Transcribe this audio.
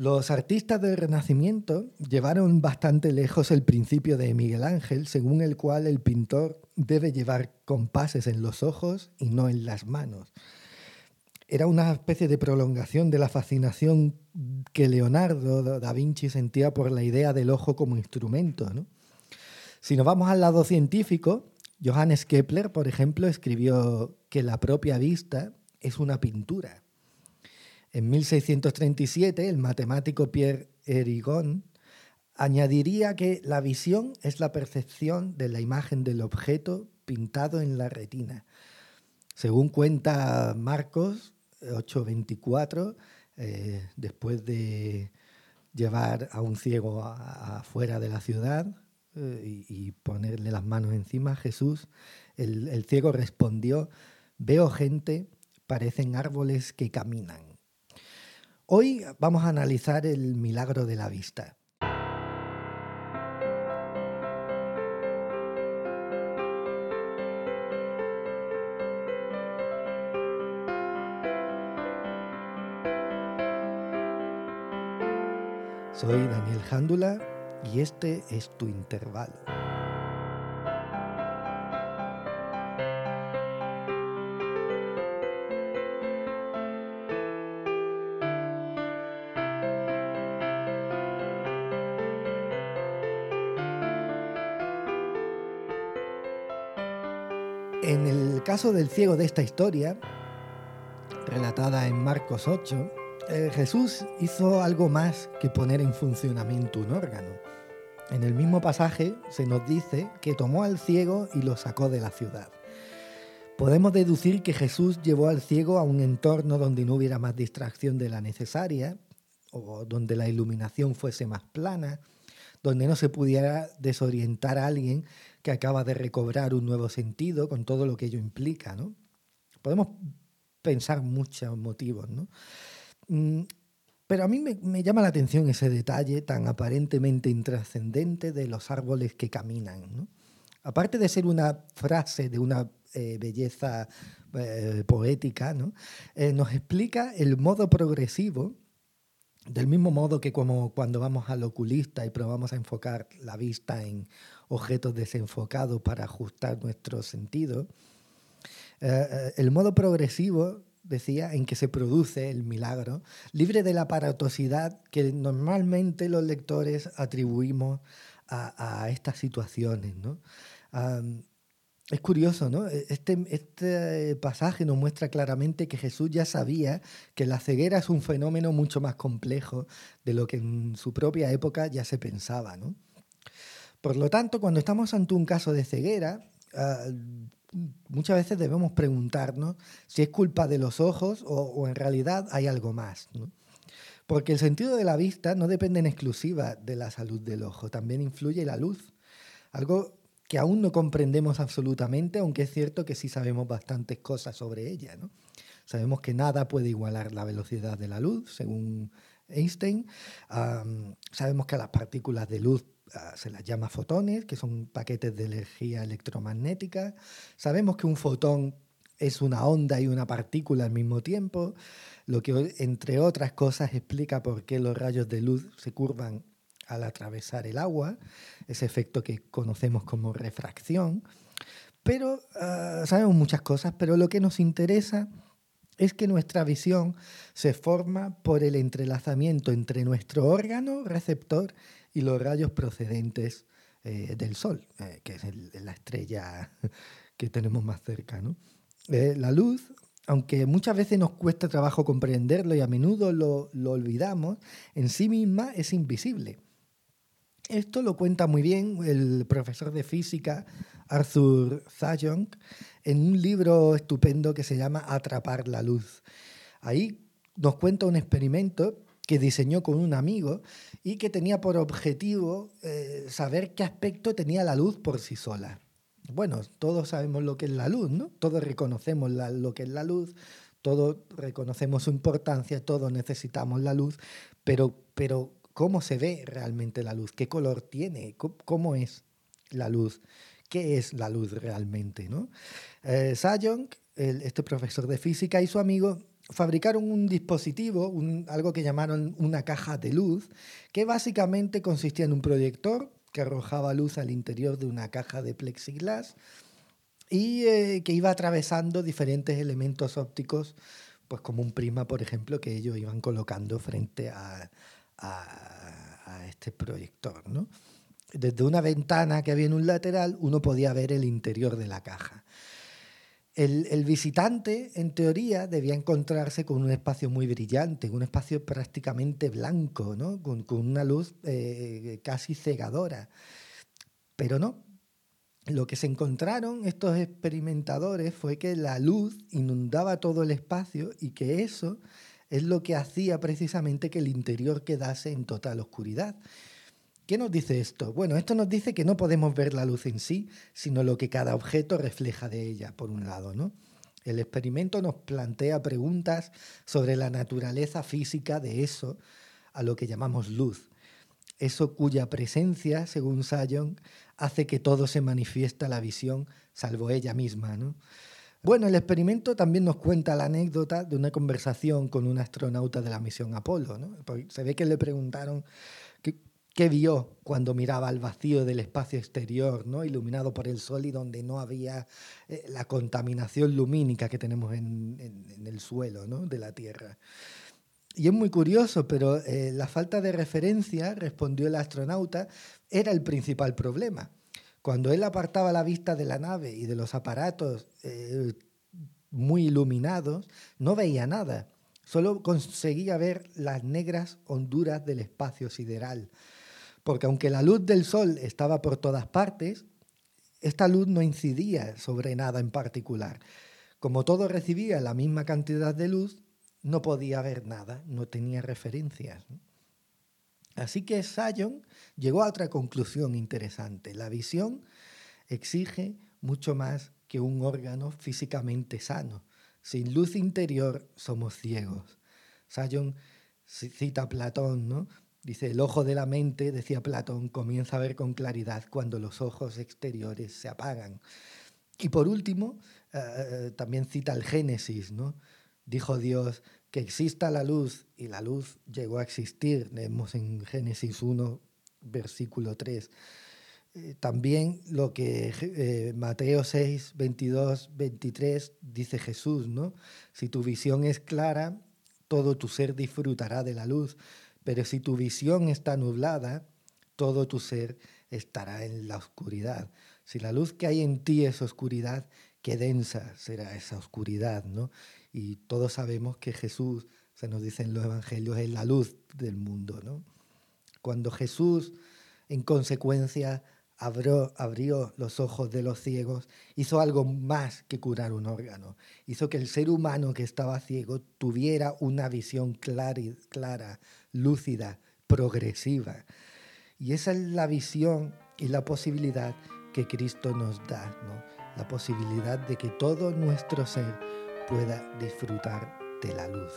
Los artistas del Renacimiento llevaron bastante lejos el principio de Miguel Ángel, según el cual el pintor debe llevar compases en los ojos y no en las manos. Era una especie de prolongación de la fascinación que Leonardo da Vinci sentía por la idea del ojo como instrumento. Si nos vamos al lado científico, Johannes Kepler, por ejemplo, escribió que la propia vista es una pintura. En 1637, el matemático Pierre Erigon añadiría que la visión es la percepción de la imagen del objeto pintado en la retina. Según cuenta Marcos 824, eh, después de llevar a un ciego afuera de la ciudad eh, y, ponerle las manos encima, Jesús, el ciego respondió, veo gente, parecen árboles que caminan. Hoy vamos a analizar el milagro de la vista. Soy Daniel Jándula y este es tu intervalo. En el caso del ciego de esta historia, relatada en Marcos 8, eh, Jesús hizo algo más que poner en funcionamiento un órgano. En el mismo pasaje se nos dice que tomó al ciego y lo sacó de la ciudad. Podemos deducir que Jesús llevó al ciego a un entorno donde no hubiera más distracción de la necesaria, o donde la iluminación fuese más plana, donde no se pudiera desorientar a alguien que acaba de recobrar un nuevo sentido con todo lo que ello implica. ¿no? Podemos pensar muchos motivos, ¿no? Mm, pero a mí me, llama la atención ese detalle tan aparentemente intrascendente de los árboles que caminan. Aparte de ser una frase de una eh, belleza eh, poética, ¿no? Eh, nos explica el modo progresivo del mismo modo que como cuando vamos al oculista y probamos a enfocar la vista en objetos desenfocados para ajustar nuestro sentido, eh, eh, el modo progresivo, decía, en que se produce el milagro, libre de la aparatosidad que normalmente los lectores atribuimos a, estas situaciones. Es curioso, ¿no? E, este, este, pasaje nos muestra claramente que Jesús ya sabía que la ceguera es un fenómeno mucho más complejo de lo que en su propia época ya se pensaba, ¿no? Por lo tanto, cuando estamos ante un caso de ceguera, ah, muchas veces debemos preguntarnos si es culpa de los ojos o, en realidad hay algo más. Porque el sentido de la vista no depende en exclusiva de la salud del ojo, también influye la luz. Algo que aún no comprendemos absolutamente, aunque es cierto que sí sabemos bastantes cosas sobre ella. ¿no? Sabemos que nada puede igualar la velocidad de la luz, según Einstein. sabemos que a las partículas de luz ah, se las llama fotones, que son paquetes de energía electromagnética. Sabemos que un fotón es una onda y una partícula al mismo tiempo, lo que entre otras cosas explica por qué los rayos de luz se curvan al atravesar el agua, ese efecto que conocemos como refracción. Pero ah, sabemos muchas cosas, pero lo que nos interesa es que nuestra visión se forma por el entrelazamiento entre nuestro órgano receptor y los rayos procedentes eh, del Sol, eh, que es la estrella que tenemos más cerca. Eh, la luz, aunque muchas veces nos cuesta trabajo comprenderlo y a menudo lo olvidamos, en sí misma es invisible. Esto lo cuenta muy bien el profesor de física Arthur Zajong en un libro estupendo que se llama Atrapar la luz. Ahí nos cuenta un experimento que diseñó con un amigo y que tenía por objetivo eh, saber qué aspecto tenía la luz por sí sola. Bueno, todos sabemos lo que es la luz, ¿no? Todos reconocemos lo que es la luz, todos reconocemos su importancia, todos necesitamos la luz, pero, pero cómo se ve realmente la luz, qué color tiene, cómo es la luz, qué es la luz realmente. ¿no? Eh, este profesor de física y su amigo fabricaron un dispositivo, algo que llamaron una caja de luz, que básicamente consistía en un proyector que arrojaba luz al interior de una caja de plexiglas y eh, que iba atravesando diferentes elementos ópticos, pues como un prisma, por ejemplo, que ellos iban colocando frente a, este proyector. Desde una ventana que había en un lateral, uno podía ver el interior de la caja. El, visitante, en teoría, debía encontrarse con un espacio muy brillante, un espacio prácticamente blanco, ¿no? con, una luz eh, casi cegadora. Pero no. Lo que se encontraron estos experimentadores fue que la luz inundaba todo el espacio y que eso es lo que hacía precisamente que el interior quedase en total oscuridad. ¿Qué nos dice esto? Bueno, esto nos dice que no podemos ver la luz en sí, sino lo que cada objeto refleja de ella, por un lado, ¿no? El experimento nos plantea preguntas sobre la naturaleza física de eso a lo que llamamos luz. Eso cuya presencia, según Sion, hace que todo se manifiesta la visión, salvo ella misma. ¿no? Bueno, el experimento también nos cuenta la anécdota de una conversación con un astronauta de la misión Apolo. ¿no? Se ve que le preguntaron ¿Qué vio cuando miraba al vacío del espacio exterior, ¿no? iluminado por el sol y donde no había eh, la contaminación lumínica que tenemos en, el suelo ¿no? de la Tierra? Y es muy curioso, pero eh, la falta de referencia, respondió el astronauta, era el principal problema. Cuando él apartaba la vista de la nave y de los aparatos eh, muy iluminados, no veía nada. Solo conseguía ver las negras honduras del espacio sideral porque aunque la luz del sol estaba por todas partes, esta luz no incidía sobre nada en particular. Como todo recibía la misma cantidad de luz, no podía ver nada, no tenía referencias. Así que Sion llegó a otra conclusión interesante. La visión exige mucho más que un órgano físicamente sano. Sin luz interior somos ciegos. Sion cita a Platón, ¿no? Dice, el ojo de la mente, decía Platón, comienza a ver con claridad cuando los ojos exteriores se apagan. Y por último, eh, eh, también cita el Génesis, ¿no? Dijo Dios que exista la luz y la luz llegó a existir. Leemos en Génesis 1, versículo 3. Eh, también lo que Mateo 6, 22, 23 dice Jesús, ¿no? Si tu visión es clara, todo tu ser disfrutará de la luz. Pero si tu visión está nublada, todo tu ser estará en la oscuridad. Si la luz que hay en ti es oscuridad, qué densa será esa oscuridad, ¿no? Y todos sabemos que Jesús, se nos dice en los evangelios, es la luz del mundo, ¿no? Cuando Jesús, en consecuencia, abrió, los ojos de los ciegos, hizo algo más que curar un órgano. Hizo que el ser humano que estaba ciego tuviera una visión clara, clara lúcida, progresiva. Y esa es la visión y la posibilidad que Cristo nos da, ¿no? la posibilidad de que todo nuestro ser pueda disfrutar de la luz.